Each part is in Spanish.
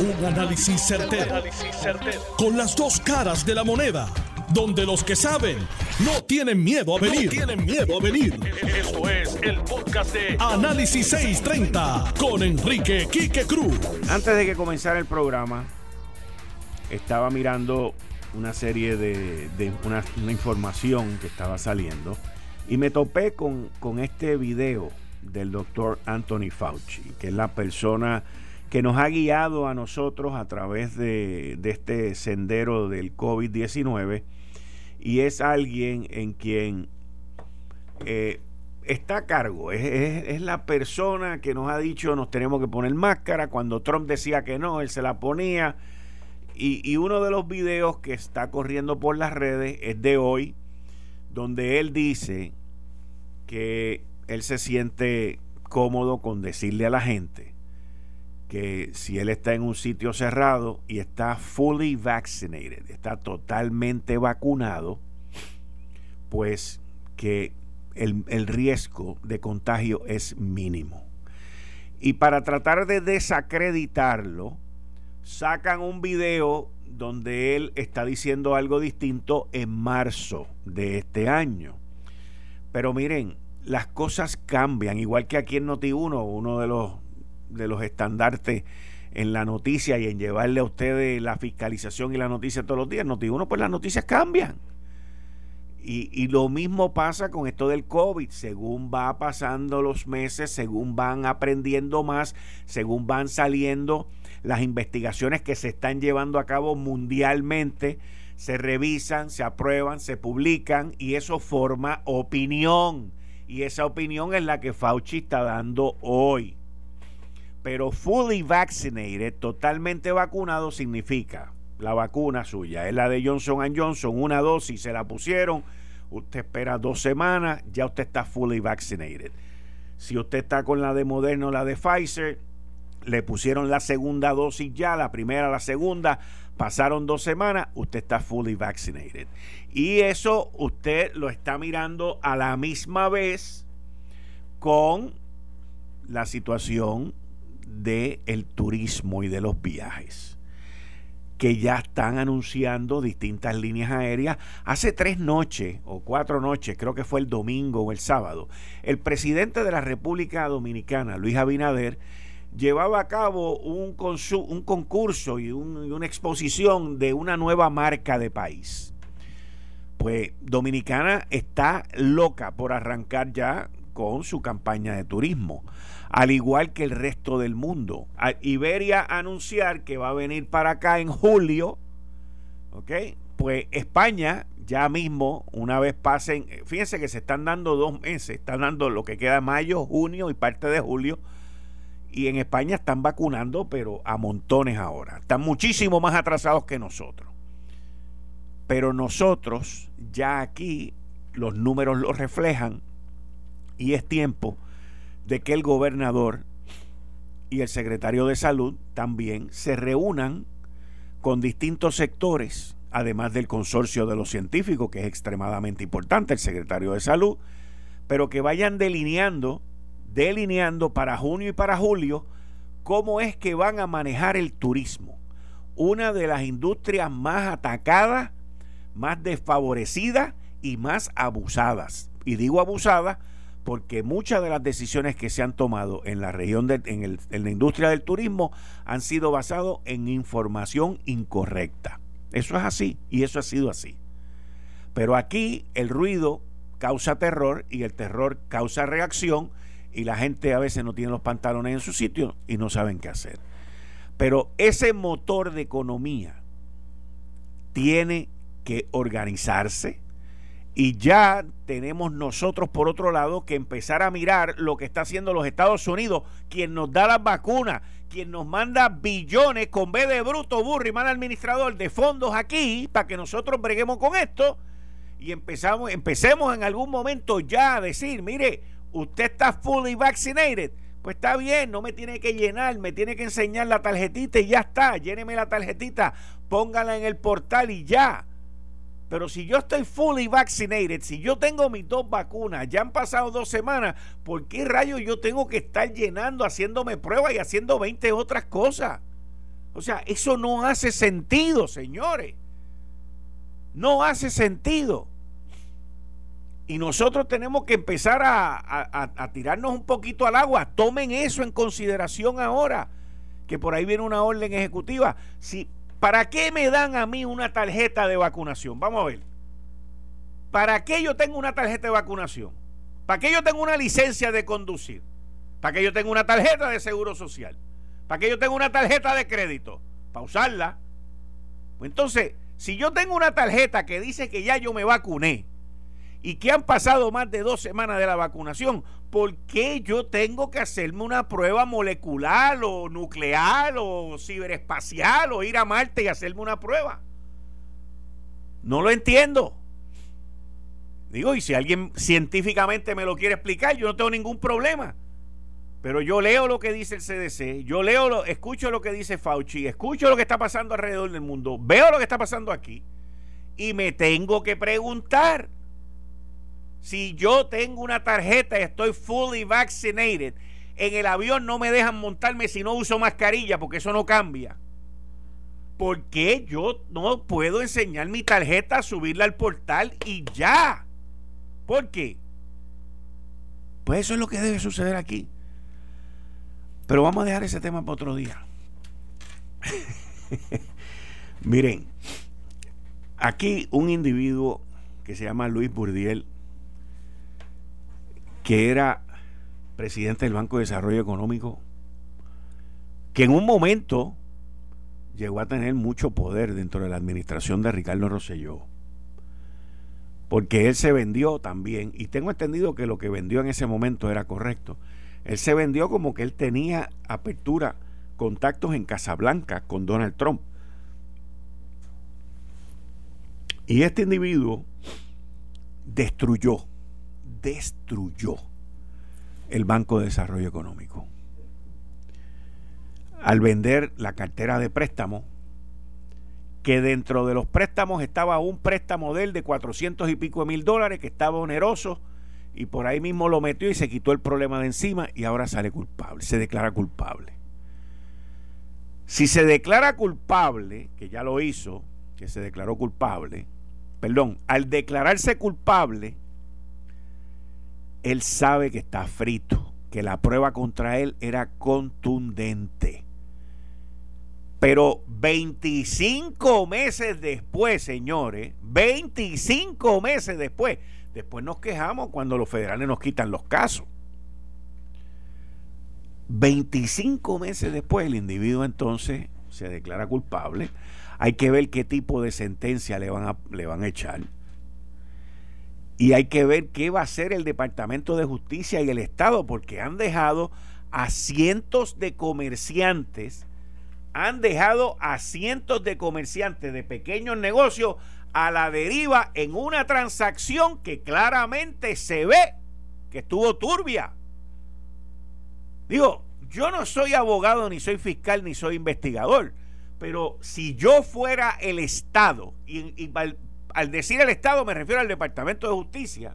Un análisis certero, Con las dos caras de la moneda. Donde los que saben no tienen miedo a venir. tienen miedo a venir. Esto es el podcast de Análisis 630 con Enrique Quique Cruz. Antes de que comenzara el programa, estaba mirando una serie de, una, información que estaba saliendo y me topé con, con este video del doctor Anthony Fauci, que es la persona que nos ha guiado a nosotros a través de, este sendero del COVID-19 y es alguien en quien eh, está a cargo, es, la persona que nos ha dicho nos tenemos que poner máscara, cuando Trump decía que no, él se la ponía. Y uno de los videos que está corriendo por las redes es de hoy, donde él dice que él se siente cómodo con decirle a la gente que si él está en un sitio cerrado y está fully vaccinated, está totalmente vacunado, pues que el, el, riesgo de contagio es mínimo. Y para tratar de desacreditarlo, sacan un video donde él está diciendo algo distinto en marzo de este año. Pero miren, las cosas cambian, igual que aquí en Noti1, uno de los, de los estandartes en la noticia y en llevarle a ustedes la fiscalización y la noticia todos los días. Noti1, pues las noticias cambian. Y, y, lo mismo pasa con esto del COVID. Según va pasando los meses, según van aprendiendo más, según van saliendo las investigaciones que se están llevando a cabo mundialmente, se revisan, se aprueban, se publican y eso forma opinión y esa opinión es la que Fauci está dando hoy. Pero fully vaccinated, totalmente vacunado, significa la vacuna suya. Es la de Johnson Johnson, una dosis, se la pusieron. Usted espera dos semanas, ya usted está fully vaccinated. Si usted está con la de Moderna o la de Pfizer, le pusieron la segunda dosis ya, la primera, la segunda, pasaron dos semanas, usted está fully vaccinated. Y eso usted lo está mirando a la misma vez con la situación del el turismo y de los viajes que ya están anunciando distintas líneas aéreas. Hace tres noches o cuatro noches, creo que fue el domingo o el sábado, el presidente de la República Dominicana, Luis Abinader, llevaba a cabo un, un concurso y, una exposición de una nueva marca de país. Pues Dominicana está loca por arrancar ya con su campaña de turismo, al igual que el resto del mundo. Iberia anunciar que va a venir para acá en julio, ¿ok? Pues España ya mismo, una vez pasen, fíjense que se están dando dos meses, están dando lo que queda mayo, junio y parte de julio, y en España están vacunando, pero a montones ahora. Están muchísimo más atrasados que nosotros. Pero nosotros ya aquí los números lo reflejan y es tiempo de que el gobernador y el secretario de salud también se reúnan con distintos sectores, además del consorcio de los científicos, que es extremadamente importante, el secretario de salud, pero que vayan delineando delineando para junio y para julio cómo es que van a manejar el turismo. Una de las industrias más atacadas, más desfavorecidas y más abusadas. Y digo abusadas porque muchas de las decisiones que se han tomado en la región, de, en, la industria del turismo, han sido basadas en información incorrecta. Eso es así y eso ha sido así. Pero aquí el ruido causa terror y el terror causa reacción y la gente a veces no tiene los pantalones en su sitio y no saben qué hacer. Pero ese motor de economía tiene que organizarse y ya tenemos nosotros por otro lado que empezar a mirar lo que está haciendo los Estados Unidos, quien nos da las vacunas, quien nos manda billones con B de bruto, burro y mal administrador de fondos aquí para que nosotros breguemos con esto y empezamos, empecemos en algún momento ya a decir, mire, usted está fully vaccinated, pues está bien, no me tiene que llenar, me tiene que enseñar la tarjetita y ya está, lléneme la tarjetita, póngala en el portal y ya. Pero si yo estoy fully vaccinated, si yo tengo mis dos vacunas, ya han pasado dos semanas, ¿por qué rayos yo tengo que estar llenando, haciéndome pruebas y haciendo 20 otras cosas? O sea, eso no hace sentido, señores. No hace sentido. Y nosotros tenemos que empezar a, tirarnos un poquito al agua. Tomen eso en consideración ahora, que por ahí viene una orden ejecutiva. Si, ¿Para qué me dan a mí una tarjeta de vacunación? Vamos a ver. ¿Para qué yo tengo una tarjeta de vacunación? ¿Para qué yo tengo una licencia de conducir? ¿Para qué yo tengo una tarjeta de seguro social? ¿Para qué yo tengo una tarjeta de crédito? Para usarla. Pues entonces, si yo tengo una tarjeta que dice que ya yo me vacuné y que han pasado más de dos semanas de la vacunación, ¿por qué yo tengo que hacerme una prueba molecular o nuclear o ciberespacial o ir a Marte y hacerme una prueba? No lo entiendo. Digo, y si alguien científicamente me lo quiere explicar, yo no tengo ningún problema. Pero yo leo lo que dice el CDC, yo leo, lo, escucho lo que dice Fauci, escucho lo que está pasando alrededor del mundo, veo lo que está pasando aquí y me tengo que preguntar si yo tengo una tarjeta y estoy fully vaccinated, en el avión no me dejan montarme si no uso mascarilla porque eso no cambia. ¿Por qué yo no puedo enseñar mi tarjeta, subirla al portal y ya? ¿Por qué? Pues eso es lo que debe suceder aquí. Pero vamos a dejar ese tema para otro día. Miren, aquí un individuo que se llama Luis Burdiel, que era presidente del Banco de Desarrollo Económico, que en un momento llegó a tener mucho poder dentro de la administración de Ricardo Rosselló, porque él se vendió también, y tengo entendido que lo que vendió en ese momento era correcto, él se vendió como que él tenía apertura, contactos en Casablanca con Donald Trump. Y este individuo destruyó, destruyó el Banco de Desarrollo Económico. Al vender la cartera de préstamo, que dentro de los préstamos estaba un préstamo de él de 400 y pico de mil dólares, que estaba oneroso, y por ahí mismo lo metió y se quitó el problema de encima y ahora sale culpable, se declara culpable. Si se declara culpable, que ya lo hizo, que se declaró culpable, perdón, al declararse culpable, él sabe que está frito, que la prueba contra él era contundente. Pero 25 meses después, señores, 25 meses después, Después nos quejamos cuando los federales nos quitan los casos. 25 meses después el individuo entonces se declara culpable. Hay que ver qué tipo de sentencia le van a, le van a echar. Y hay que ver qué va a hacer el Departamento de Justicia y el Estado, porque han dejado a cientos de comerciantes, han dejado a cientos de comerciantes de pequeños negocios a la deriva en una transacción que claramente se ve que estuvo turbia. Digo, yo no soy abogado, ni soy fiscal, ni soy investigador, pero si yo fuera el Estado, y, al, decir el Estado me refiero al Departamento de Justicia,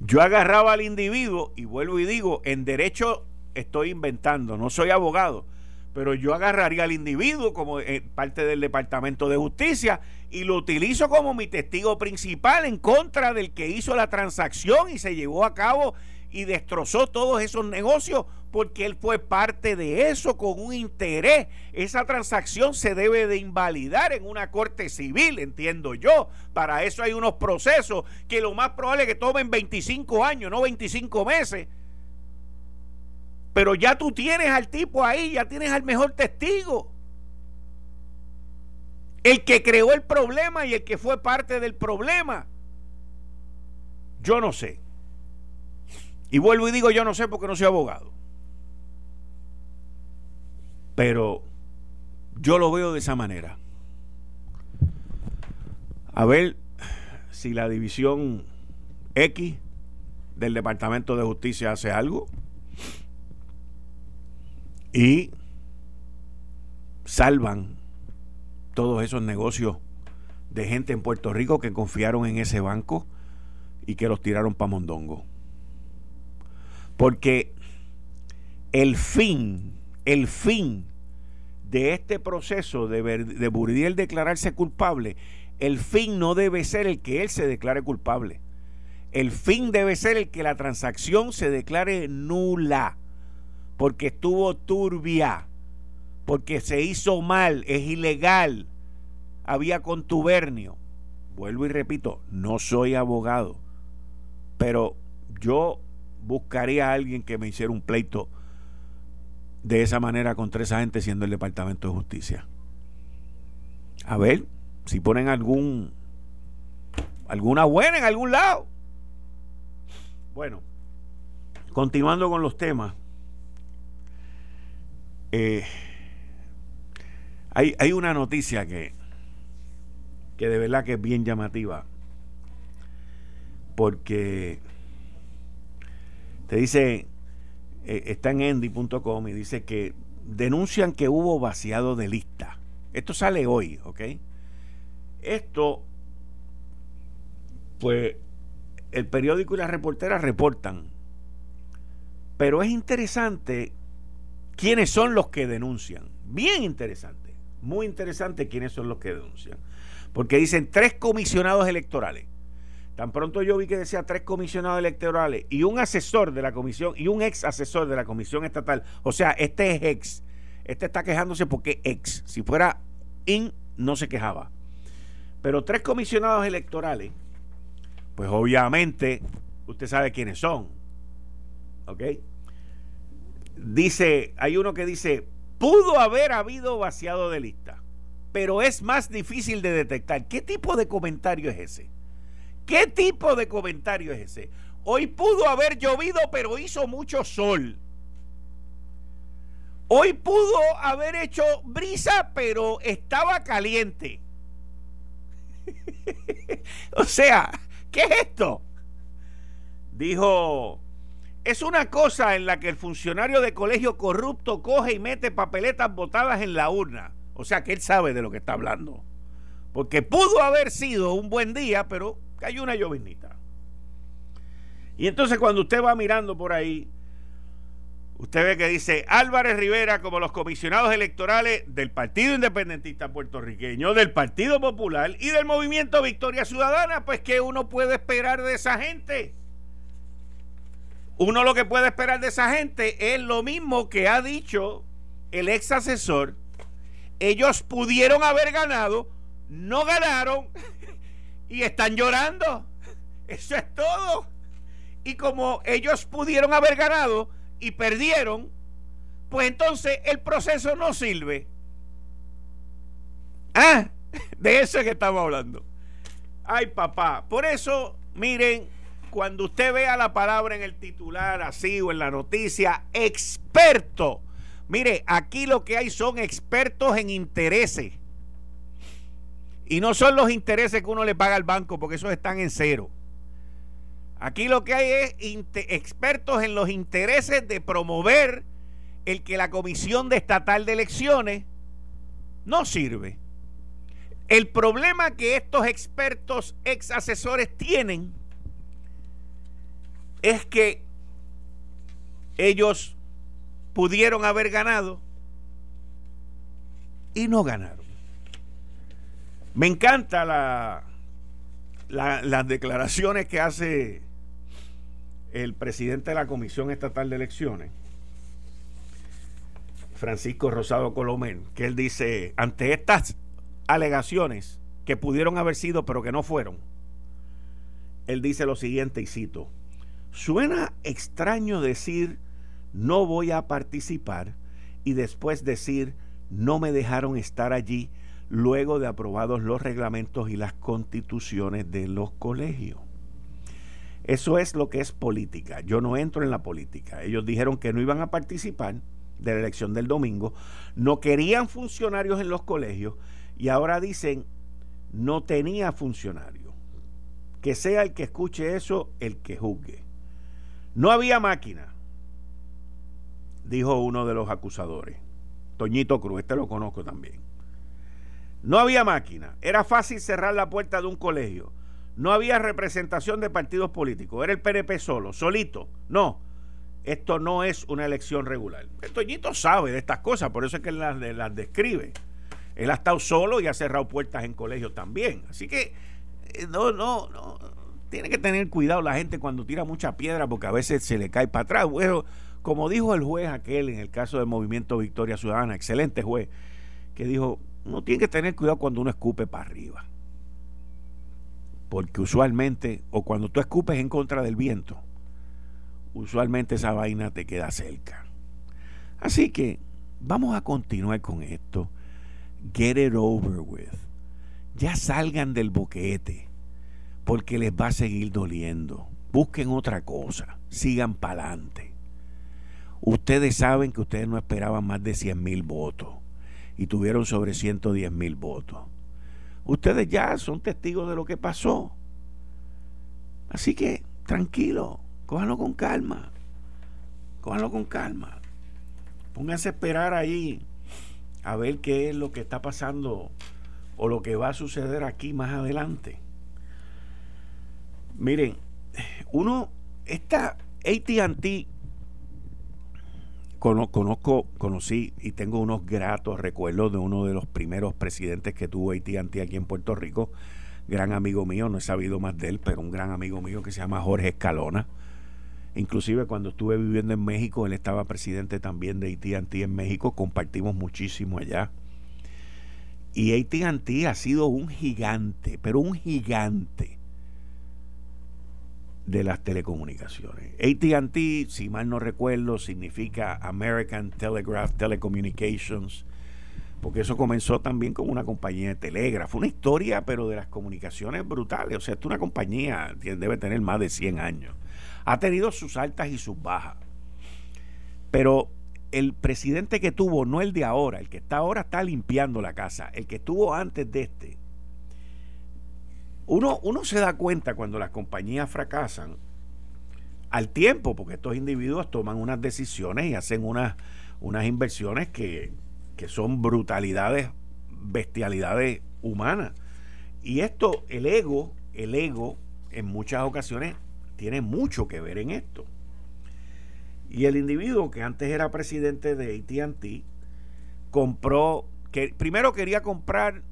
yo agarraba al individuo y vuelvo y digo, en derecho estoy inventando, no soy abogado, pero yo agarraría al individuo como eh, parte del Departamento de Justicia y lo utilizo como mi testigo principal en contra del que hizo la transacción y se llevó a cabo y destrozó todos esos negocios porque él fue parte de eso con un interés. Esa transacción se debe de invalidar en una corte civil, entiendo yo. Para eso hay unos procesos que lo más probable es que tomen 25 años, no 25 meses pero ya tú tienes al tipo ahí, ya tienes al mejor testigo. El que creó el problema y el que fue parte del problema. Yo no sé. Y vuelvo y digo yo no sé porque no soy abogado. Pero yo lo veo de esa manera. A ver si la división X del Departamento de Justicia hace algo y salvan todos esos negocios de gente en Puerto Rico que confiaron en ese banco y que los tiraron para Mondongo. Porque el fin, el fin de este proceso de, de Buridiel declararse culpable, el fin no debe ser el que él se declare culpable. El fin debe ser el que la transacción se declare nula, porque estuvo turbia, porque se hizo mal, es ilegal, había contubernio. Vuelvo y repito, no soy abogado, pero yo buscaría a alguien que me hiciera un pleito de esa manera contra esa gente siendo el Departamento de Justicia. A ver si ponen algún alguna buena en algún lado. Bueno, continuando con los temas. Eh, hay, hay una noticia que, que de verdad que es bien llamativa. Porque te dice eh, está en endy.com y dice que denuncian que hubo vaciado de lista. Esto sale hoy, ¿ok? Esto, pues, el periódico y las reporteras reportan. Pero es interesante quiénes son los que denuncian. Bien interesante. Muy interesante quiénes son los que denuncian. Porque dicen tres comisionados electorales Tan pronto yo vi que decía tres comisionados electorales y un asesor de la comisión y un ex asesor de la comisión estatal. O sea, este es ex. Este está quejándose porque ex. Si fuera in, no se quejaba. Pero tres comisionados electorales, pues obviamente usted sabe quiénes son. ¿Ok? Dice, hay uno que dice, pudo haber habido vaciado de lista, pero es más difícil de detectar. ¿Qué tipo de comentario es ese? ¿Qué tipo de comentario es ese? Hoy pudo haber llovido, pero hizo mucho sol. Hoy pudo haber hecho brisa, pero estaba caliente. o sea, ¿qué es esto? Dijo, es una cosa en la que el funcionario de colegio corrupto coge y mete papeletas botadas en la urna. O sea que él sabe de lo que está hablando. Porque pudo haber sido un buen día, pero hay una llovinita. Y entonces cuando usted va mirando por ahí, usted ve que dice Álvarez Rivera como los comisionados electorales del Partido Independentista Puertorriqueño, del Partido Popular y del Movimiento Victoria Ciudadana, pues que uno puede esperar de esa gente. Uno lo que puede esperar de esa gente es lo mismo que ha dicho el ex asesor. Ellos pudieron haber ganado, no ganaron y están llorando. Eso es todo. Y como ellos pudieron haber ganado y perdieron, pues entonces el proceso no sirve. Ah, de eso es que estamos hablando. Ay, papá. Por eso, miren, cuando usted vea la palabra en el titular así o en la noticia, experto. Mire, aquí lo que hay son expertos en intereses. Y no son los intereses que uno le paga al banco, porque esos están en cero. Aquí lo que hay es expertos en los intereses de promover el que la Comisión de Estatal de Elecciones no sirve. El problema que estos expertos ex asesores tienen es que ellos pudieron haber ganado y no ganaron. Me encanta la, las declaraciones que hace el presidente de la Comisión Estatal de Elecciones, Francisco Rosado Colomén, que él dice, ante estas alegaciones que pudieron haber sido pero que no fueron, él dice lo siguiente y cito, suena extraño decir no voy a participar y después decir no me dejaron estar allí luego de aprobados los reglamentos y las constituciones de los colegios. Eso es lo que es política. Yo no entro en la política. Ellos dijeron que no iban a participar de la elección del domingo, no querían funcionarios en los colegios y ahora dicen no tenía funcionarios. Que sea el que escuche eso el que juzgue. No había máquina, dijo uno de los acusadores. Toñito Cruz, este lo conozco también. No había máquina. Era fácil cerrar la puerta de un colegio. No había representación de partidos políticos. Era el PNP solo, solito. No. esto no es una elección regular. El Toñito sabe de estas cosas, por eso es que él las, describe. Él ha estado solo y ha cerrado puertas en colegios también. Así que eh, no, no, no. Tiene que tener cuidado la gente cuando tira mucha piedra porque a veces se le cae para atrás. Bueno, como dijo el juez aquel en el caso del movimiento Victoria Ciudadana, excelente juez, que dijo, no tiene que tener cuidado cuando uno escupe para arriba. Porque usualmente, o cuando tú escupes en contra del viento, usualmente esa vaina te queda cerca. Así que vamos a continuar con esto. Get it over with. Ya salgan del boquete, porque les va a seguir doliendo. Busquen otra cosa, sigan para adelante. Ustedes saben que ustedes no esperaban más de 100 mil votos y tuvieron sobre 110 mil votos. Ustedes ya son testigos de lo que pasó. Así que tranquilo, cójanlo con calma. Cójanlo con calma. Pónganse a esperar ahí a ver qué es lo que está pasando o lo que va a suceder aquí más adelante. Miren, uno, esta ATT conozco, conocí y tengo unos gratos recuerdos de uno de los primeros presidentes que tuvo AT&T aquí en Puerto Rico, gran amigo mío, no he sabido más de él, pero un gran amigo mío que se llama Jorge Escalona. Inclusive cuando estuve viviendo en México, él estaba presidente también de AT&T en México, compartimos muchísimo allá. Y AT&T ha sido un gigante, pero un gigante de las telecomunicaciones. ATT, si mal no recuerdo, significa American Telegraph Telecommunications, porque eso comenzó también como una compañía de telégrafo, una historia, pero de las comunicaciones brutales. O sea, es una compañía que debe tener más de 100 años. Ha tenido sus altas y sus bajas. Pero el presidente que tuvo, no el de ahora, el que está ahora está limpiando la casa, el que estuvo antes de este, uno, uno se da cuenta cuando las compañías fracasan al tiempo, porque estos individuos toman unas decisiones y hacen unas, unas inversiones que, que son brutalidades, bestialidades humanas. Y esto, el ego, el ego, en muchas ocasiones tiene mucho que ver en esto. Y el individuo que antes era presidente de ATT compró, que primero quería comprar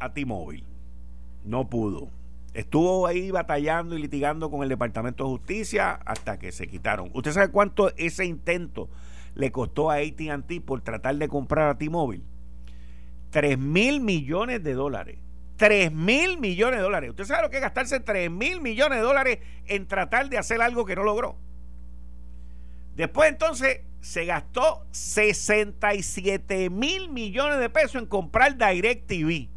a T-Mobile no pudo. Estuvo ahí batallando y litigando con el Departamento de Justicia hasta que se quitaron. ¿Usted sabe cuánto ese intento le costó a ATT por tratar de comprar a T-Mobile? 3 mil millones de dólares. 3 mil millones de dólares. ¿Usted sabe lo que es gastarse 3 mil millones de dólares en tratar de hacer algo que no logró? Después entonces se gastó 67 mil millones de pesos en comprar DirecTV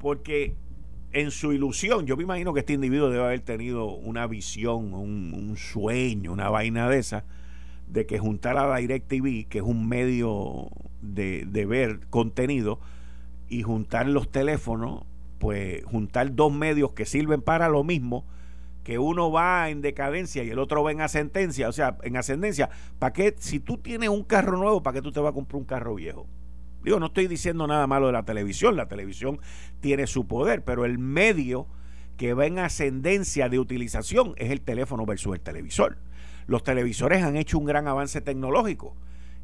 porque en su ilusión, yo me imagino que este individuo debe haber tenido una visión, un, sueño, una vaina de esa, de que juntar a DirecTV, que es un medio de, de ver contenido, y juntar los teléfonos, pues juntar dos medios que sirven para lo mismo, que uno va en decadencia y el otro va en ascendencia, o sea, en ascendencia, ¿para qué? Si tú tienes un carro nuevo, ¿para qué tú te vas a comprar un carro viejo? Digo, no estoy diciendo nada malo de la televisión, la televisión tiene su poder, pero el medio que va en ascendencia de utilización es el teléfono versus el televisor. Los televisores han hecho un gran avance tecnológico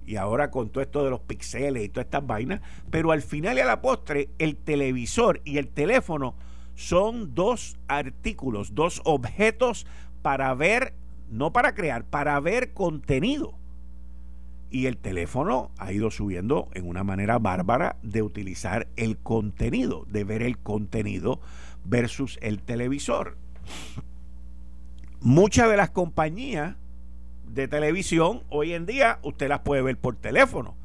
y ahora con todo esto de los pixeles y todas estas vainas, pero al final y a la postre el televisor y el teléfono son dos artículos, dos objetos para ver, no para crear, para ver contenido y el teléfono ha ido subiendo en una manera bárbara de utilizar el contenido, de ver el contenido versus el televisor. Muchas de las compañías de televisión hoy en día usted las puede ver por teléfono,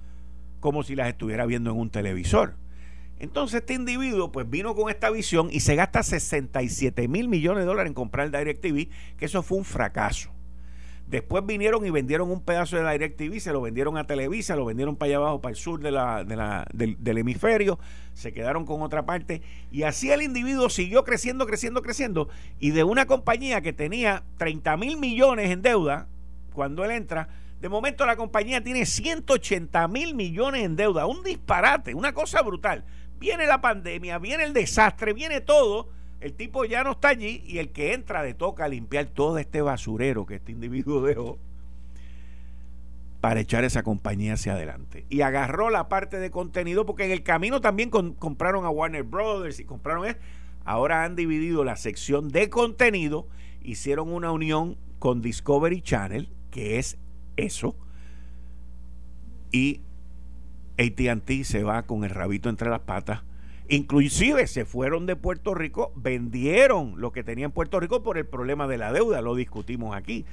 como si las estuviera viendo en un televisor. Entonces este individuo pues vino con esta visión y se gasta 67 mil millones de dólares en comprar el DirecTV, que eso fue un fracaso. Después vinieron y vendieron un pedazo de DirecTV, se lo vendieron a Televisa, lo vendieron para allá abajo, para el sur de la, del, hemisferio, se quedaron con otra parte. Y así el individuo siguió creciendo, creciendo, creciendo. Y de una compañía que tenía 30 mil millones en deuda, cuando él entra, de momento la compañía tiene 180 mil millones en deuda. Un disparate, una cosa brutal. Viene la pandemia, viene el desastre, viene todo el tipo ya no está allí y el que entra le toca limpiar todo este basurero que este individuo dejó. para echar esa compañía hacia adelante. Y agarró la parte de contenido porque en el camino también compraron a Warner Brothers y compraron... eso. Ahora han dividido la sección de contenido, hicieron una unión con Discovery Channel, que es eso, y ATT se va con el rabito entre las patas. Inclusive se fueron de Puerto Rico, vendieron lo que tenía en Puerto Rico por el problema de la deuda, lo discutimos aquí.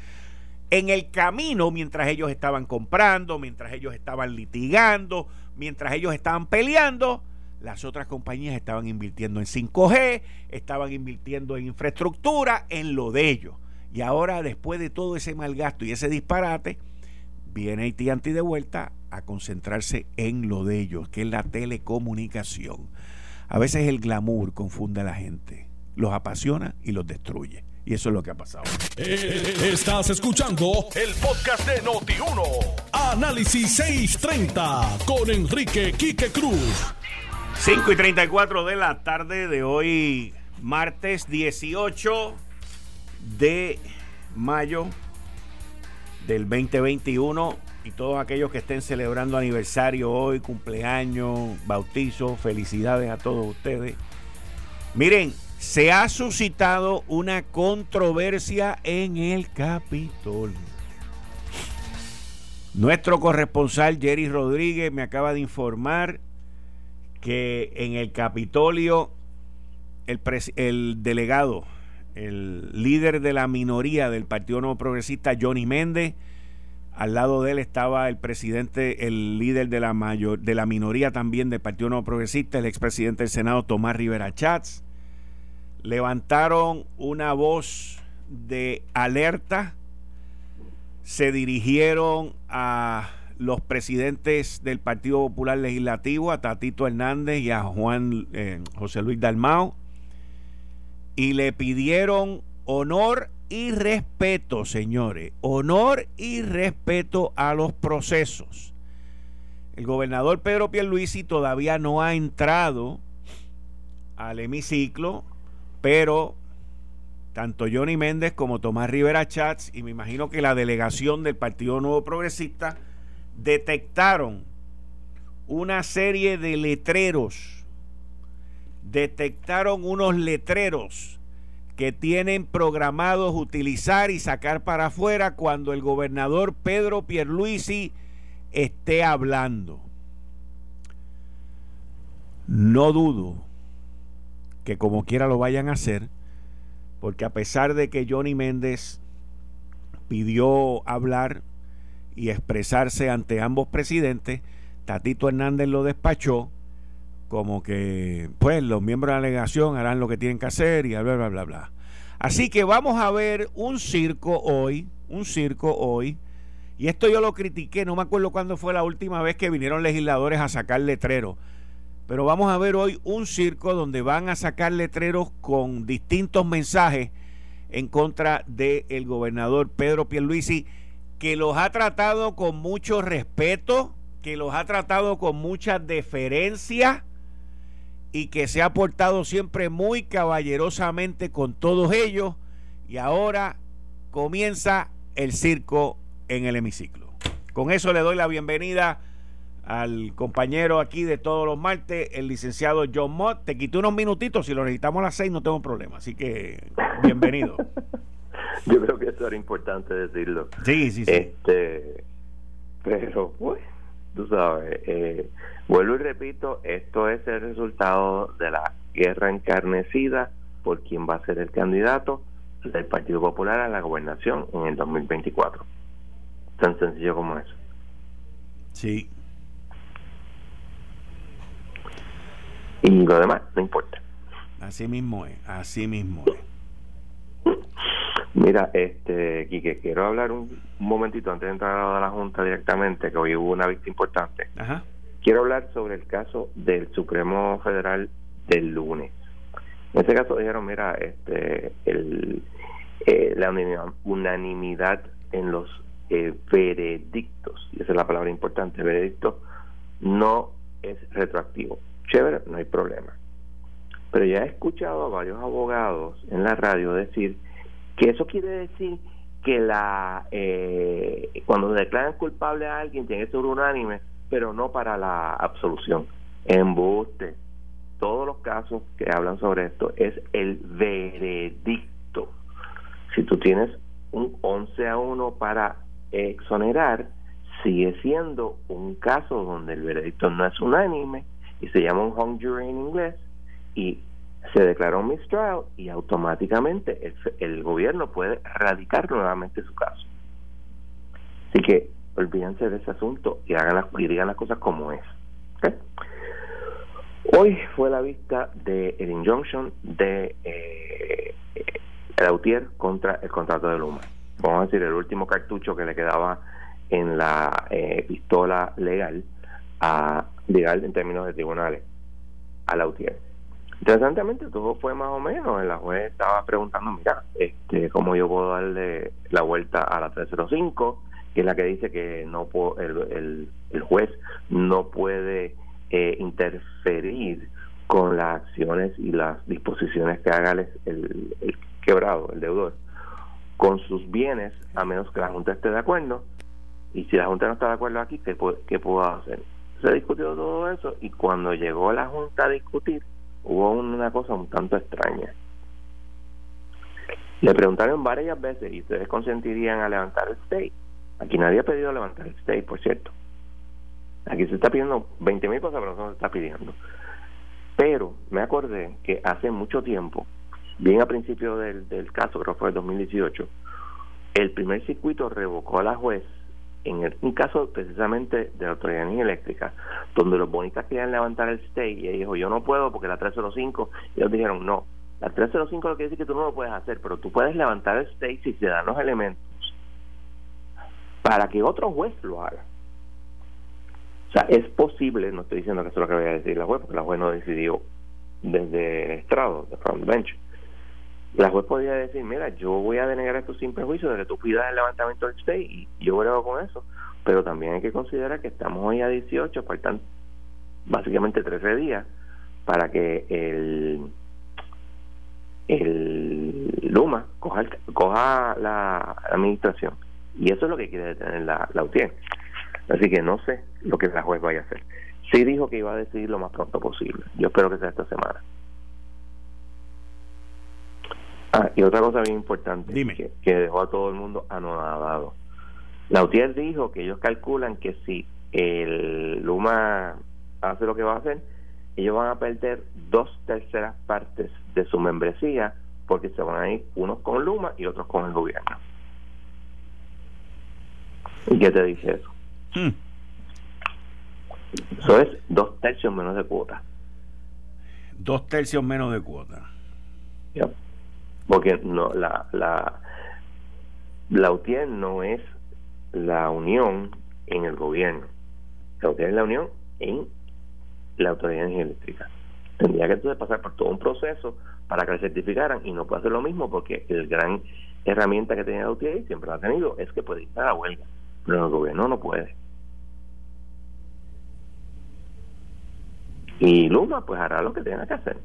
En el camino, mientras ellos estaban comprando, mientras ellos estaban litigando, mientras ellos estaban peleando, las otras compañías estaban invirtiendo en 5G, estaban invirtiendo en infraestructura, en lo de ellos. Y ahora, después de todo ese mal gasto y ese disparate, viene AT&T de vuelta a concentrarse en lo de ellos, que es la telecomunicación. A veces el glamour confunde a la gente, los apasiona y los destruye. Y eso es lo que ha pasado. Eh, estás escuchando el podcast de Noti1. Análisis 630 con Enrique Quique Cruz. 5 y 34 de la tarde de hoy, martes 18 de mayo del 2021. Y todos aquellos que estén celebrando aniversario hoy, cumpleaños, bautizo, felicidades a todos ustedes. Miren, se ha suscitado una controversia en el Capitolio. Nuestro corresponsal Jerry Rodríguez me acaba de informar que en el Capitolio el, el delegado, el líder de la minoría del Partido Nuevo Progresista, Johnny Méndez, al lado de él estaba el presidente, el líder de la, mayor, de la minoría también del Partido Nuevo Progresista, el expresidente del Senado, Tomás Rivera Chats. Levantaron una voz de alerta, se dirigieron a los presidentes del Partido Popular Legislativo, a Tatito Hernández y a Juan eh, José Luis Dalmao, y le pidieron honor y respeto, señores, honor y respeto a los procesos. El gobernador Pedro Pierluisi todavía no ha entrado al hemiciclo, pero tanto Johnny Méndez como Tomás Rivera Chats y me imagino que la delegación del Partido Nuevo Progresista detectaron una serie de letreros, detectaron unos letreros que tienen programados utilizar y sacar para afuera cuando el gobernador Pedro Pierluisi esté hablando. No dudo que como quiera lo vayan a hacer, porque a pesar de que Johnny Méndez pidió hablar y expresarse ante ambos presidentes, Tatito Hernández lo despachó como que, pues, los miembros de la delegación harán lo que tienen que hacer y bla, bla, bla, bla. Así que vamos a ver un circo hoy, un circo hoy, y esto yo lo critiqué, no me acuerdo cuándo fue la última vez que vinieron legisladores a sacar letreros, pero vamos a ver hoy un circo donde van a sacar letreros con distintos mensajes en contra del gobernador Pedro Pierluisi que los ha tratado con mucho respeto, que los ha tratado con mucha deferencia y que se ha portado siempre muy caballerosamente con todos ellos y ahora comienza el circo en el hemiciclo. Con eso le doy la bienvenida al compañero aquí de todos los martes, el licenciado John Mott. Te quité unos minutitos, si lo necesitamos a las seis no tengo problema, así que bienvenido. Yo creo que eso era importante decirlo. Sí, sí, sí. Este, pero, pues, tú sabes, eh, vuelvo y repito, esto es el resultado de la guerra encarnecida por quién va a ser el candidato del Partido Popular a la gobernación en el 2024. Tan sencillo como eso. Sí. Y lo demás no importa. Así mismo es, así mismo es. Mira, este, Quique, quiero hablar un, momentito antes de entrar a la Junta directamente, que hoy hubo una vista importante. Quiero hablar sobre el caso del Supremo Federal del lunes. En ese caso dijeron, mira, este, el, eh, la unanimidad en los eh, veredictos, y esa es la palabra importante, veredicto, no es retroactivo. Chévere, no hay problema. Pero ya he escuchado a varios abogados en la radio decir que eso quiere decir que la eh, cuando declaran culpable a alguien tiene que ser unánime, pero no para la absolución. Embuste. Todos los casos que hablan sobre esto es el veredicto. Si tú tienes un 11 a 1 para exonerar, sigue siendo un caso donde el veredicto no es unánime y se llama un hung jury en inglés y se declaró un mistrial y automáticamente el, gobierno puede radicar nuevamente su caso. Así que olvídense de ese asunto y hagan las, y digan las cosas como es. Hoy fue la vista del el injunction de eh, el Autier contra el contrato de Luma. Vamos a decir, el último cartucho que le quedaba en la eh, pistola legal, a, legal en términos de tribunales, a Lautier. Interesantemente, todo fue más o menos. La juez estaba preguntando, mira, este, ¿cómo yo puedo darle la vuelta a la 305? Que es la que dice que no el, el, juez no puede eh, interferir con las acciones y las disposiciones que haga el, el, quebrado, el deudor, con sus bienes, a menos que la Junta esté de acuerdo. Y si la Junta no está de acuerdo aquí, ¿qué, qué puedo hacer? Se discutió todo eso y cuando llegó la Junta a discutir, hubo una cosa un tanto extraña. Le preguntaron varias veces y ustedes consentirían a levantar el stay. Aquí nadie ha pedido levantar el stay, por cierto. Aquí se está pidiendo 20 mil cosas, pero no se está pidiendo. Pero me acordé que hace mucho tiempo, bien a principio del, del caso, creo que fue el 2018, el primer circuito revocó a la juez en un caso precisamente de la Autoridad de Eléctrica, donde los bonistas querían levantar el stay y ella dijo, yo no puedo porque la 305, y ellos dijeron, no, la 305 lo quiere decir que tú no lo puedes hacer, pero tú puedes levantar el stay si se dan los elementos para que otro juez lo haga. O sea, es posible, no estoy diciendo que eso es lo que vaya a decir la juez, porque la juez no decidió desde el estrado, de front bench, la juez podría decir, mira, yo voy a denegar esto sin prejuicio de que tú pidas el levantamiento del stay y yo creo con eso, pero también hay que considerar que estamos hoy a 18, faltan básicamente 13 días para que el el Luma coja, coja la administración. Y eso es lo que quiere detener la, la así que no sé lo que la juez vaya a hacer. Sí dijo que iba a decidir lo más pronto posible. Yo espero que sea esta semana Ah, y otra cosa bien importante Que, dejó a todo el mundo anonadado. La UTIER dijo que ellos calculan que si el Luma hace lo que va a hacer, ellos van a perder dos terceras partes de su membresía porque se van a ir unos con Luma y otros con el gobierno. ¿Y qué te dice eso? Hmm. Eso es dos tercios menos de cuota. Dos tercios menos de cuota porque no la la la UTIER no es la unión en el gobierno. La UTIER es la unión en la autoridad eléctrica. Tendría que entonces pasar por todo un proceso para que le certificaran y no puede hacer lo mismo porque el gran herramienta que tenía la UTIER y siempre la ha tenido es que puede ir a la huelga. Pero el gobierno no puede. Y Luma pues hará lo que tenga que hacer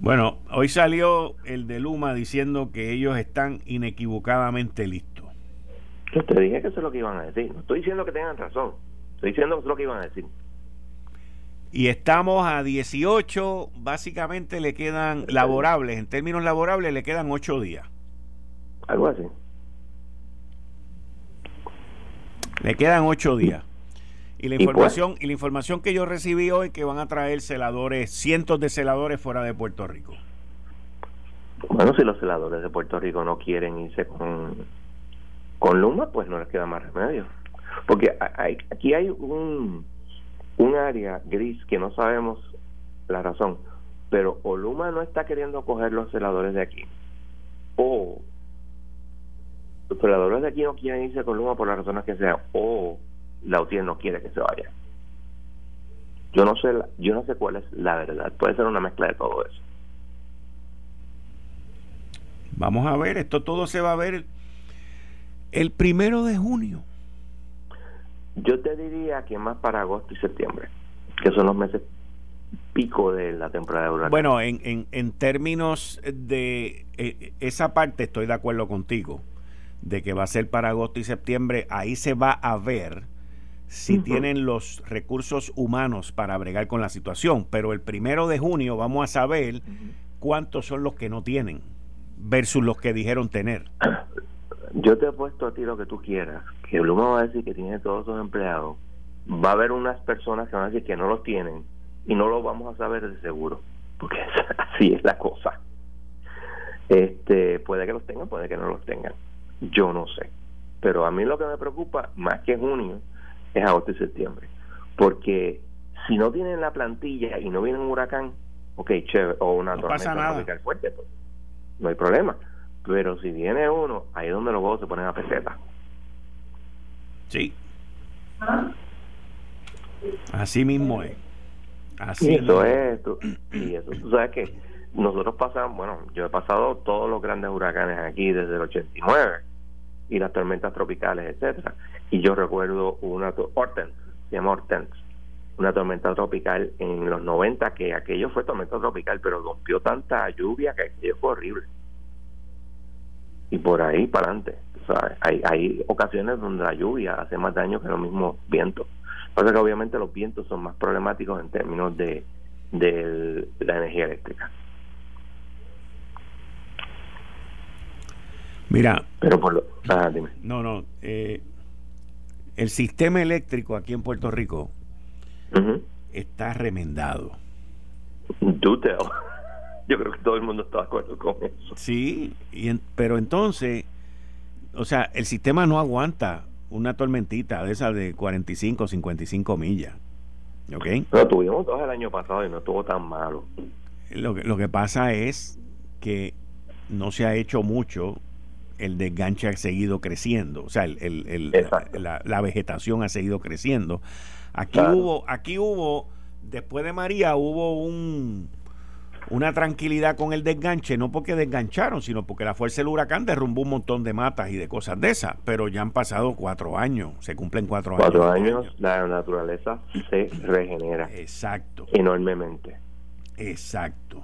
Bueno, hoy salió el de Luma diciendo que ellos están inequivocadamente listos. Yo te dije que eso es lo que iban a decir. No estoy diciendo que tengan razón. Estoy diciendo que es lo que iban a decir. Y estamos a 18, básicamente le quedan laborables, en términos laborables le quedan 8 días. Algo así. Le quedan 8 días. Y la información y, la información que yo recibí hoy que van a traer celadores, cientos de celadores fuera de Puerto Rico. Bueno, si los celadores de Puerto Rico no quieren irse con con Luma, pues no les queda más remedio. Porque hay, aquí hay un un área gris que no sabemos la razón, pero o Luma no está queriendo coger los celadores de aquí o los celadores de aquí no quieren irse con Luma por las razones que sean o la UTIER no quiere que se vaya. Yo no sé, yo no sé cuál es la verdad. Puede ser una mezcla de todo eso. Vamos a ver, esto todo se va a ver el primero de junio. Yo te diría que más para agosto y septiembre, que son los meses pico de la temporada de huracán. Bueno, en, en, en términos de eh, esa parte estoy de acuerdo contigo, de que va a ser para agosto y septiembre, ahí se va a ver si tienen los recursos humanos para bregar con la situación, pero el primero de junio vamos a saber cuántos son los que no tienen versus los que dijeron tener. Yo te he puesto a ti lo que tú quieras, que Luma va a decir que tiene todos sus empleados, va a haber unas personas que van a decir que no los tienen y no lo vamos a saber de seguro, porque así es la cosa. Este, puede que los tengan, puede que no los tengan. Yo no sé. Pero a mí lo que me preocupa más que junio es agosto y septiembre. Porque si no tienen la plantilla y no viene un huracán, ok, chévere, o una tormenta tropical fuerte, pues, no hay problema. Pero si viene uno, ahí es donde los huevos se ponen a peseta. Sí. Así mismo es. Así y eso es, tú, y eso, tú sabes que nosotros pasamos, bueno, yo he pasado todos los grandes huracanes aquí desde el 89 y las tormentas tropicales, etcétera. Y yo recuerdo una Hortense, se llama Hortense, una tormenta tropical en los 90 que aquello fue tormenta tropical, pero rompió tanta lluvia que aquello fue horrible. Y por ahí para adelante, ¿sabes? Hay, hay ocasiones donde la lluvia hace más daño que los mismos vientos. Pasa que obviamente los vientos son más problemáticos en términos de, de la energía eléctrica. Mira. Pero por lo. Ah, dime. No, no. Eh, el sistema eléctrico aquí en Puerto Rico está remendado. Do tell. Yo creo que todo el mundo está de acuerdo con eso. Sí, y pero entonces, o sea, el sistema no aguanta una tormentita de esas de 45, 55 millas. ¿Ok? Pero tuvimos dos el año pasado y no estuvo tan malo. Lo que, lo que pasa es que no se ha hecho mucho el desganche ha seguido creciendo, o sea, el, la, vegetación ha seguido creciendo. Aquí hubo, aquí hubo, después de María hubo un una tranquilidad con el desganche, no porque desgancharon, sino porque la fuerza del huracán derrumbó un montón de matas y de cosas de esas, pero ya han pasado cuatro años, se cumplen cuatro, años. Cuatro años, la naturaleza se regenera. Exacto. Enormemente. Exacto.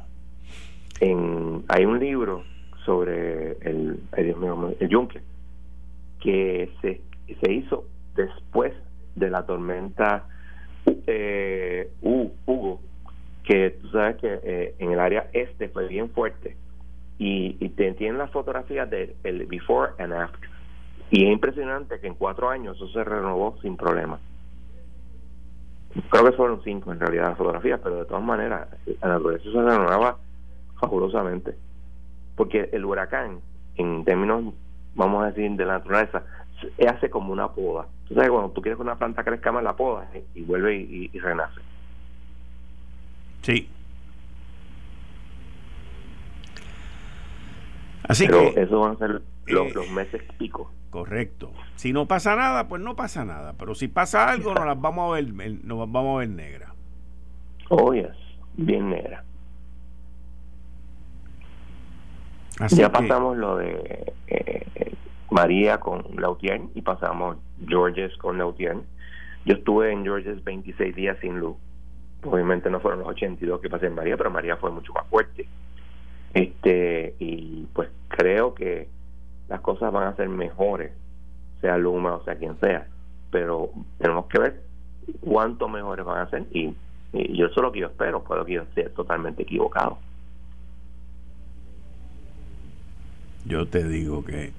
En, hay un libro sobre el, el yunque, que se, se hizo después de la tormenta eh, Hugo, que tú sabes que eh, en el área este fue bien fuerte. Y, te tienen las fotografías del el before and after. Y es impresionante que en cuatro años eso se renovó sin problema. Creo que fueron cinco en realidad las fotografías, pero de todas maneras, la naturaleza se renovaba fabulosamente porque el huracán, en términos, vamos a decir, de la naturaleza, hace como una poda. Tú sabes, cuando tú quieres que una planta crezca más, la poda y vuelve y, renace. Sí. Así Pero que. Eso van a ser los, eh, meses pico. Correcto. Si no pasa nada, pues no pasa nada. Pero si pasa algo, nos las vamos a ver, nos vamos a ver negra. Oh, yes. Bien negra ya pasamos lo de eh, María con Lautier y pasamos Georges con Lautier. Yo estuve en Georges 26 días sin luz. Obviamente no fueron los 82 que pasé en María, pero María fue mucho más fuerte. Este y pues creo que las cosas van a ser mejores, sea Luma o sea quien sea, pero tenemos que ver cuánto mejores van a ser y, y yo solo que yo espero, puedo que yo esté totalmente equivocado. Yo te digo que...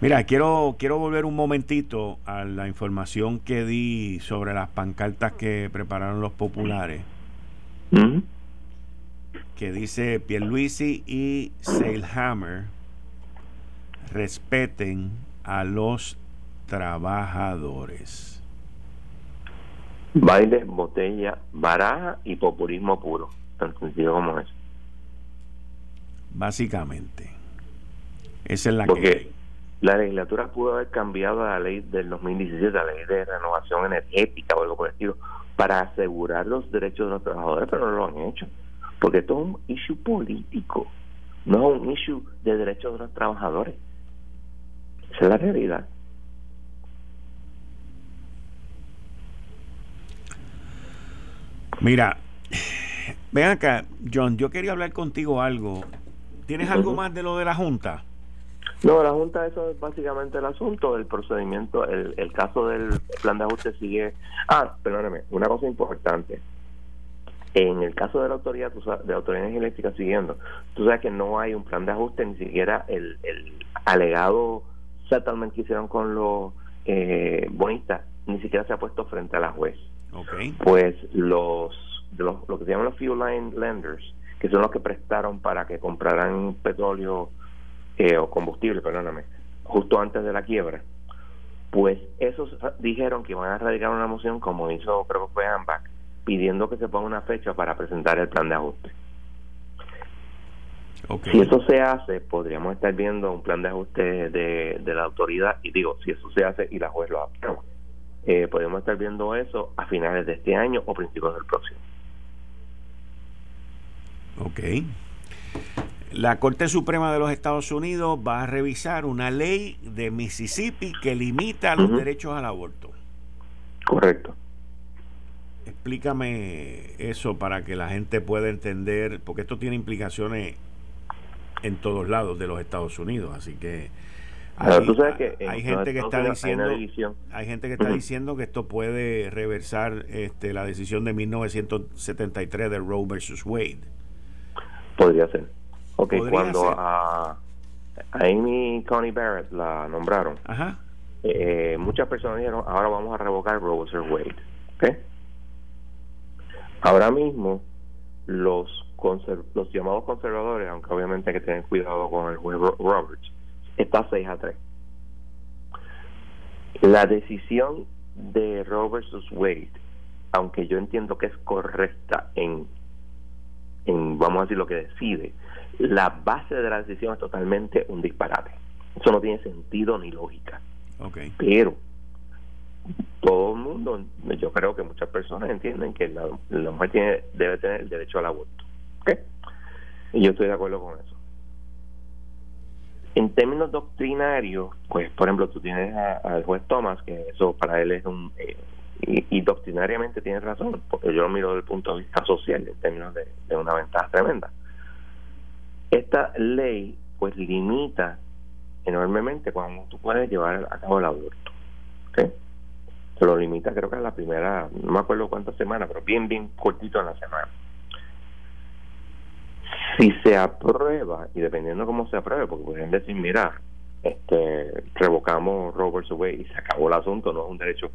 Mira, quiero, quiero volver un momentito a la información que di sobre las pancartas que prepararon los populares. Que dice Pierluisi y Seilhammer respeten a los trabajadores. Baile, botella, baraja y populismo puro, tan sencillo como es básicamente. Esa es la Porque la legislatura pudo haber cambiado la ley del 2017, la ley de renovación energética o algo por el estilo, para asegurar los derechos de los trabajadores, pero no lo han hecho. Porque esto es un issue político, no es un issue de derechos de los trabajadores. Esa es la realidad. Mira, ven acá, John, yo quería hablar contigo algo. ¿Tienes algo más de lo de la Junta? No, la Junta, eso es básicamente el asunto del procedimiento. El, el caso del plan de ajuste sigue. Ah, perdóname, una cosa importante. En el caso de la autoridad de autoridad eléctrica siguiendo, tú sabes que no hay un plan de ajuste, ni siquiera el, el alegado settlement que hicieron con los eh, bonistas, ni siquiera se ha puesto frente a la juez. Okay. Pues los, los, lo que se llaman los fuel line lenders, que son los que prestaron para que compraran petróleo eh, o combustible, perdóname, justo antes de la quiebra, pues esos dijeron que iban a radicar una moción, como hizo, creo que fue AMBAC, pidiendo que se ponga una fecha para presentar el plan de ajuste. Si eso se hace, podríamos estar viendo un plan de ajuste de, de la autoridad, y digo, si eso se hace y la juez lo aprueba, eh, podemos estar viendo eso a finales de este año o principios del próximo. Ok. La Corte Suprema de los Estados Unidos va a revisar una ley de Mississippi que limita los derechos al aborto. Correcto. Explícame eso para que la gente pueda entender, porque esto tiene implicaciones en todos lados de los Estados Unidos, así que hay, gente que está diciendo hay gente que está diciendo que esto puede reversar este, la decisión de 1973 de Roe versus Wade. Podría ser. Ok, cuando a, Amy Coney Barrett la nombraron, eh, muchas personas dijeron, ahora vamos a revocar Roe Wade. ¿Okay? Ahora mismo, los, los llamados conservadores, aunque obviamente hay que tener cuidado con el juez Roberts, está 6 a 3. La decisión de Roe versus Wade, aunque yo entiendo que es correcta en, en, vamos a decir, lo que decide, la base de la decisión es totalmente un disparate. Eso no tiene sentido ni lógica. Okay. Pero todo el mundo, yo creo que muchas personas entienden que la, mujer tiene, debe tener el derecho al aborto. Y yo estoy de acuerdo con eso. En términos doctrinarios, pues por ejemplo, tú tienes al juez Thomas, que eso para él es un... Eh, y, doctrinariamente tienes razón, porque yo lo miro desde el punto de vista social, en términos de, una ventaja tremenda. Esta ley pues limita enormemente cuando tú puedes llevar a cabo el aborto. se lo limita creo que a la primera, no me acuerdo cuántas semanas, pero bien, bien cortito en la semana. Si se aprueba, y dependiendo cómo se apruebe, porque pueden decir, mira, este, revocamos Robert's Way y se acabó el asunto, no es un derecho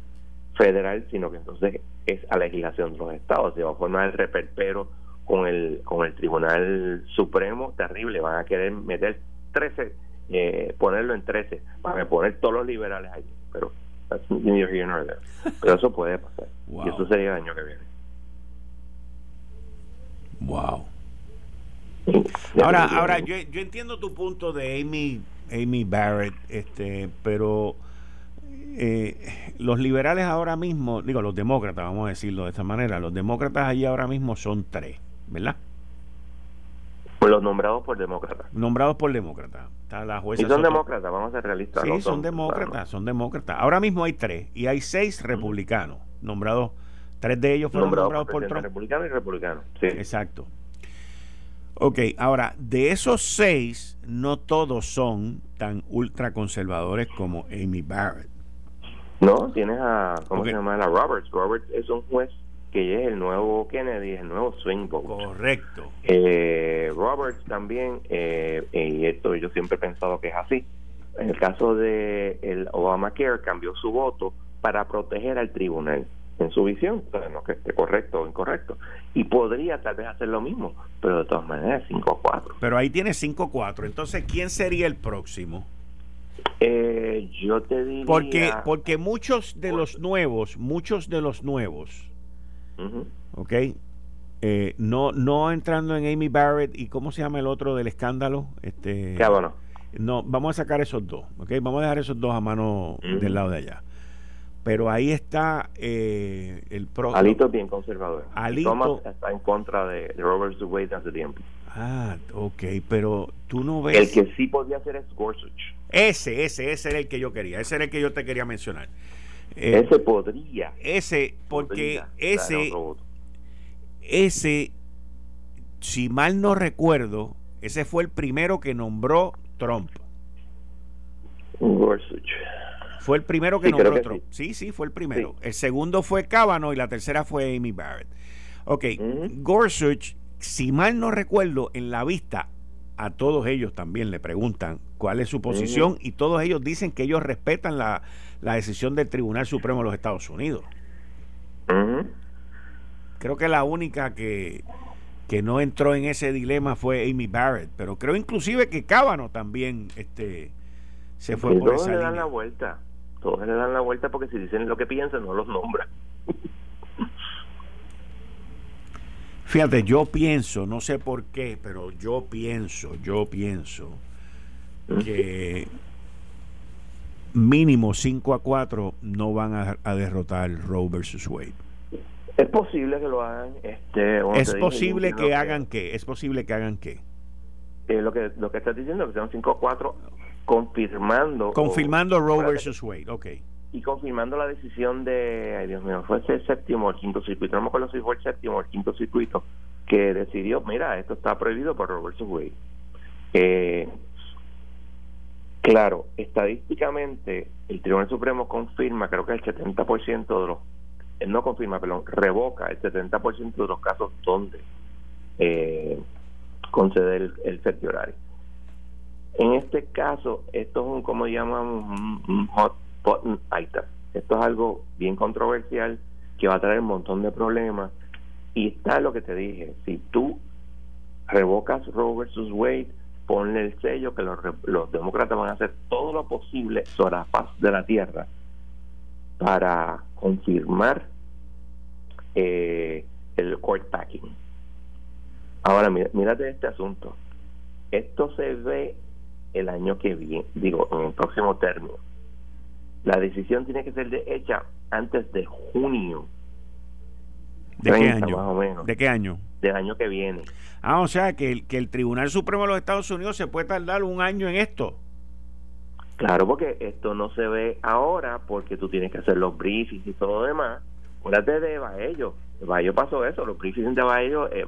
federal, sino que entonces es a legislación de los estados, se va a formar el reperpero con el, con el Tribunal Supremo, terrible, van a querer meter 13, eh, ponerlo en 13, van a poner todos los liberales allí, pero pero eso puede pasar. Y eso sería el año que viene. Wow. Ahora, ahora yo, yo entiendo tu punto de Amy, Amy Barrett, este, pero eh, los liberales ahora mismo, digo, los demócratas, vamos a decirlo de esta manera, los demócratas allí ahora mismo son tres, ¿verdad? los nombrados por demócratas. Nombrados por demócratas. la jueza y son demócratas, vamos a ser realistas. Sí, son, demócratas, son demócratas. Ahora mismo hay tres y hay seis republicanos nombrados. Tres de ellos fueron nombrados por, Trump. Republicano y republicano, sí. Exacto. Ok, ahora, de esos seis, no todos son tan ultraconservadores como Amy Barrett. No, tienes a, ¿cómo se llama? A Roberts. Roberts es un juez que es el nuevo Kennedy, el nuevo swing vote. Correcto. Eh, Roberts también, eh, y esto yo siempre he pensado que es así. En el caso de el Obamacare cambió su voto para proteger al tribunal en su visión, no que esté correcto o incorrecto. Y podría tal vez hacer lo mismo, pero de todas maneras 5-4. Pero ahí tiene 5-4. Entonces, ¿quién sería el próximo? Eh, yo te diría... Porque, porque muchos de los nuevos, muchos de los nuevos, ¿Ok? Eh, no, no entrando en Amy Barrett y cómo se llama el otro del escándalo. Este, bueno. No, vamos a sacar esos dos, ¿ok? Vamos a dejar esos dos a mano del lado de allá. Pero ahí está eh, el pro. Alito es bien conservador. Alito, Thomas está en contra de, Robert Wade hace tiempo. Ah, ok, pero tú no ves. El que sí podía hacer es Gorsuch. Ese, ese, ese era el que yo quería. Ese era el que yo te quería mencionar. Eh, ese podría. Ese, porque ese, ese, si mal no recuerdo, ese fue el primero que nombró Trump. Gorsuch. Fue el primero que nombró Trump. Sí. sí. fue el primero. El segundo fue Kavanaugh y la tercera fue Amy Barrett. Ok, Gorsuch, si mal no recuerdo, en la vista a todos ellos también le preguntan cuál es su posición y todos ellos dicen que ellos respetan la, decisión del Tribunal Supremo de los Estados Unidos. Creo que la única que, que no entró en ese dilema fue Amy Barrett, pero creo inclusive que Cábano también este, se fue por todos le dan la vuelta, todos le dan la vuelta porque si dicen lo que piensan no los nombran. Fíjate, yo pienso, no sé por qué, pero yo pienso, yo pienso que mínimo 5 a 4 no van a, derrotar Roe versus Wade. Es posible que lo hagan. Este, es posible que, hagan qué. Es posible que hagan qué. Eh, lo que lo que estás diciendo que sean 5 a 4 confirmando. Confirmando Roe versus Wade, ok y confirmando la decisión de, ay Dios mío, fue el séptimo el quinto circuito, no me acuerdo si fue el séptimo el quinto circuito, que decidió, mira, esto está prohibido por Roberto Wade. Eh, claro, estadísticamente el Tribunal Supremo confirma, creo que el 70% de los, no confirma, perdón, revoca el 70% de los casos donde eh, concede el, el horario. En este caso, esto es un, como llamamos, un hot esto es algo bien controversial que va a traer un montón de problemas. Y está lo que te dije, si tú revocas Roe versus Wade, ponle el sello que los, los demócratas van a hacer todo lo posible sobre la paz de la tierra para confirmar eh, el court packing. Ahora, mírate este asunto. Esto se ve el año que viene, digo, en el próximo término. La decisión tiene que ser de hecha antes de junio. ¿De qué año? Más o menos. ¿De qué año? Del año que viene. Ah, o sea, que el, que el Tribunal Supremo de los Estados Unidos se puede tardar un año en esto. Claro, porque esto no se ve ahora porque tú tienes que hacer los briefings y todo lo demás. Acuérdate de Baello. Baello pasó eso. Los briefings de Baello eh,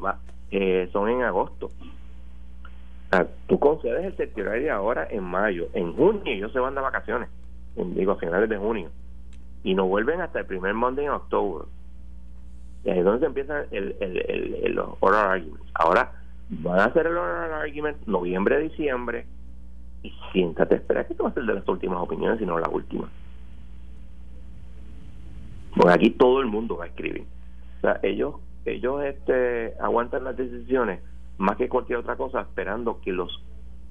eh, son en agosto. O sea, tú concedes el certiorari ahora en mayo. En junio ellos se van de vacaciones digo, a finales de junio. Y no vuelven hasta el primer Monday en octubre. Y ahí es donde empiezan el, el, los oral arguments. Ahora van a hacer el oral argument noviembre, diciembre. Y siéntate, espera que esto va a ser de las últimas opiniones, sino la última. Porque aquí todo el mundo va a escribir. O sea, ellos, ellos este, aguantan las decisiones más que cualquier otra cosa, esperando que los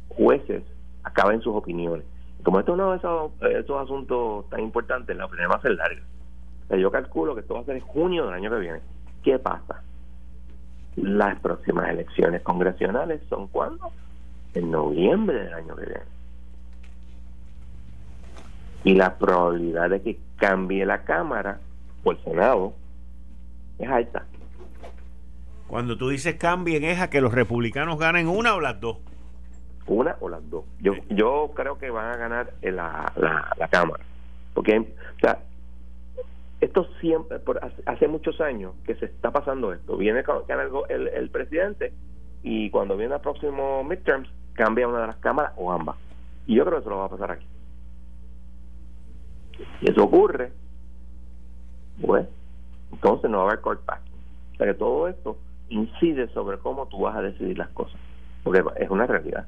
jueces acaben sus opiniones como esto es uno de esos, asuntos tan importantes, la opinión va a ser larga. yo calculo que esto va a ser en junio del año que viene. ¿Qué pasa? Las próximas elecciones congresionales son cuándo? En noviembre del año que viene. Y la probabilidad de que cambie la Cámara o el Senado es alta. Cuando tú dices cambien, ¿es a que los republicanos ganen una o las dos? Una o las dos. Yo yo creo que van a ganar la, la, la Cámara. Porque, o sea, esto siempre, por hace muchos años que se está pasando esto. Viene el, el, presidente y cuando viene el próximo midterms cambia una de las cámaras o ambas. Y yo creo que eso lo va a pasar aquí. Si eso ocurre, pues, entonces no va a haber court packing. O sea que todo esto incide sobre cómo tú vas a decidir las cosas. Porque es una realidad.